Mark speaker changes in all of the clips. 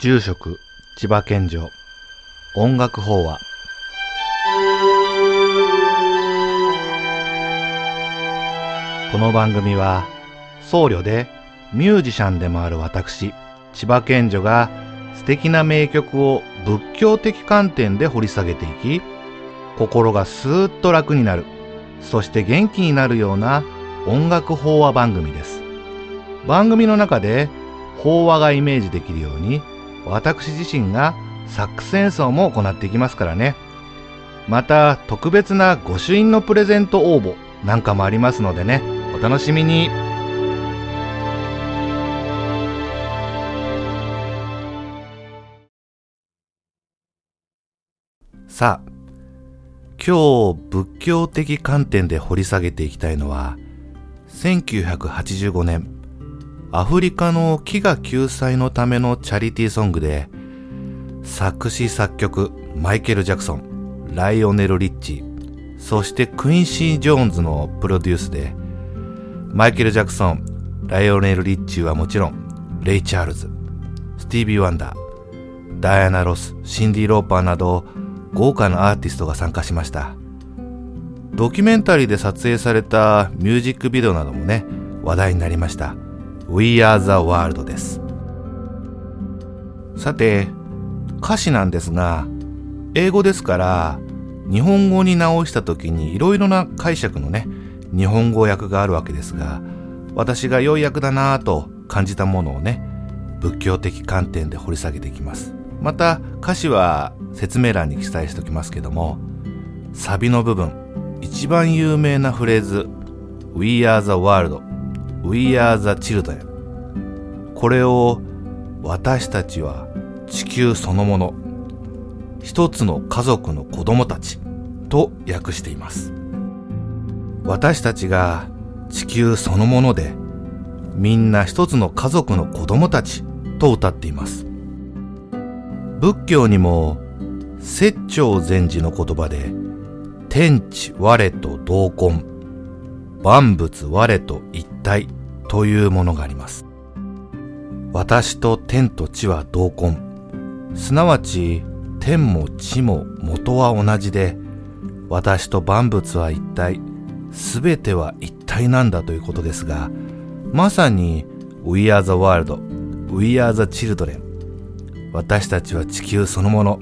Speaker 1: 住職千葉県城。音楽法話。この番組は僧侶でミュージシャンでもある私千葉県女が素敵な名曲を仏教的観点で掘り下げていき心がスーッと楽になるそして元気になるような音楽法話番組です。番組の中で法話がイメージできるように私自身がサックス演奏も行っていきますからね。また特別な御朱印のプレゼント応募なんかもありますのでね。お楽しみに。さあ今日仏教的観点で掘り下げていきたいのは1985年アフリカの飢餓救済のためのチャリティーソングで作詞作曲マイケル・ジャクソンライオネル・リッチそしてクインシー・ジョーンズのプロデュースでマイケル・ジャクソンライオネル・リッチはもちろんレイ・チャールズスティービー・ワンダーダイアナ・ロスシンディ・ローパーなど豪華なアーティストが参加しました。ドキュメンタリーで撮影されたミュージックビデオなどもね話題になりました。We Are the World です。さて歌詞なんですが英語ですから日本語に直した時にいろいろな解釈のね日本語訳があるわけですが私が良い訳だなぁと感じたものをね仏教的観点で掘り下げていきます。また歌詞は説明欄に記載しておきますけどもサビの部分一番有名なフレーズ We are the world We are the children. これを私たちは地球そのもの一つの家族の子供たちと訳しています。私たちが地球そのものでみんな一つの家族の子供たちと歌っています。仏教にも説長禅師の言葉で天地我と同根。万物我と一体というものがあります。私と天と地は同根。すなわち天も地も元は同じで私と万物は一体すべては一体なんだということですがまさに We are the world We are the children 私たちは地球そのもの。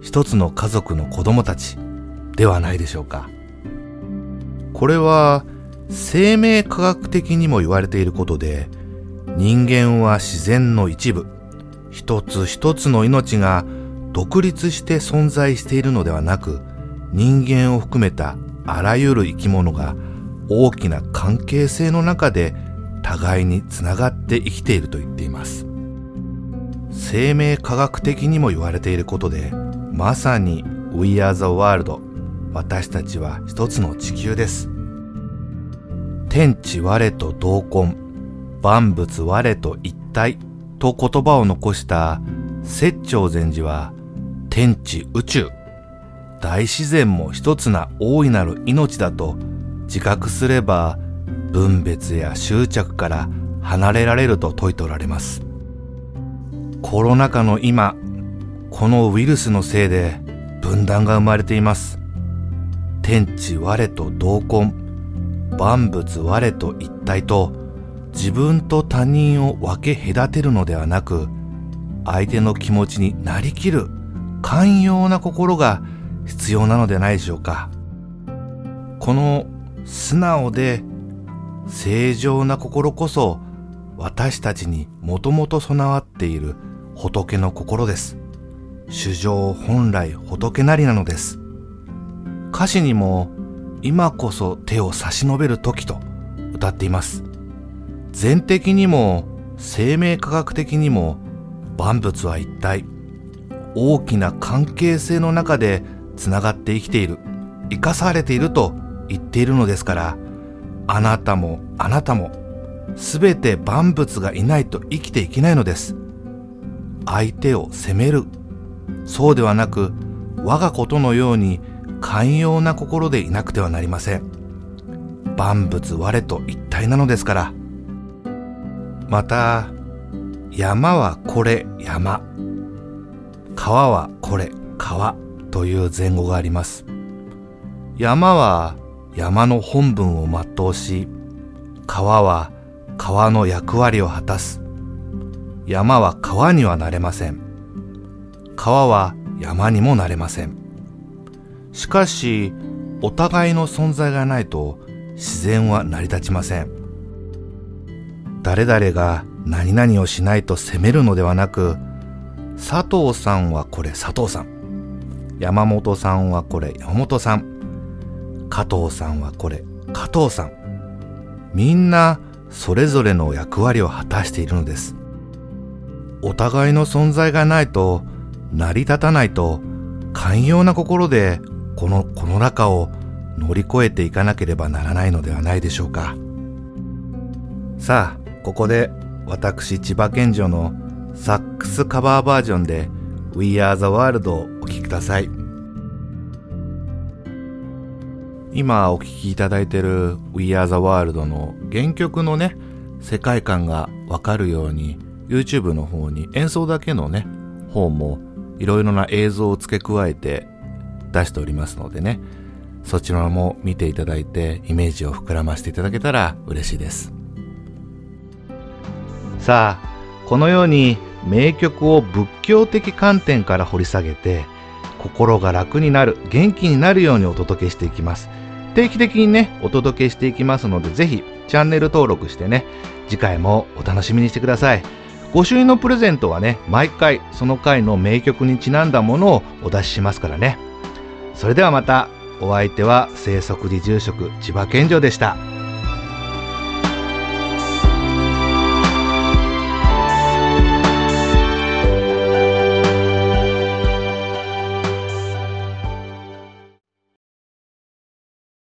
Speaker 1: 一つの家族の子供たちではないでしょうか。これは生命科学的にも言われていることで人間は自然の一部一つ一つの命が独立して存在しているのではなく人間を含めたあらゆる生き物が大きな関係性の中で互いにつながって生きていると言っています。生命科学的にも言われていることでまさに We are the world 私たちは一つの地球です。天地我と同根万物我と一体と言葉を残した説長禅師は天地宇宙大自然も一つな大いなる命だと自覚すれば分別や執着から離れられると説いておられます。コロナ禍の今このウイルスのせいで分断が生まれています。天地我と同根万物我と一体と自分と他人を分け隔てるのではなく相手の気持ちになりきる寛容な心が必要なのではないでしょうかこの素直で正常な心こそ私たちにもともと備わっている仏の心です。主情本来仏なりなのです。歌詞にも今こそ手を差し伸べる時と歌っています。全的にも生命科学的にも万物は一体大きな関係性の中でつながって生きている生かされていると言っているのですからあなたもあなたもすべて万物がいないと生きていけないのです相手を責めるそうではなく我がことのように寛容な心でいなくてはなりません。万物我と一体なのですから。また山はこれ山。川はこれ川という前後があります。山は山の本分を全うし川は川の役割を果たす。山は川にはなれません。川は山にもなれません。しかしお互いの存在がないと自然は成り立ちません。誰々が何々をしないと責めるのではなく佐藤さんはこれ佐藤さん。山本さんはこれ山本さん。加藤さんはこれ加藤さん。みんなそれぞれの役割を果たしているのです。お互いの存在がないと成り立たないと寛容な心でこのこの中を乗り越えていかなければならないのではないでしょうか。さあここで私千葉県庁のサックスカバーバージョンで We Are the World をお聴きください。今お聴きいただいている We Are the World の原曲のね世界観がわかるように YouTube の方に演奏だけのね方もいろいろな映像を付け加えて出しておりますのでねそちらも見ていただいてイメージを膨らませていただけたら嬉しいです。さあこのように名曲を仏教的観点から掘り下げて心が楽になる元気になるようにお届けしていきます。定期的にねお届けしていきますのでぜひチャンネル登録してね次回もお楽しみにしてください。ご朱印のプレゼントはね毎回その回の名曲にちなんだものをお出ししますからね。それではまたお相手は生息寺住職千葉健城でした。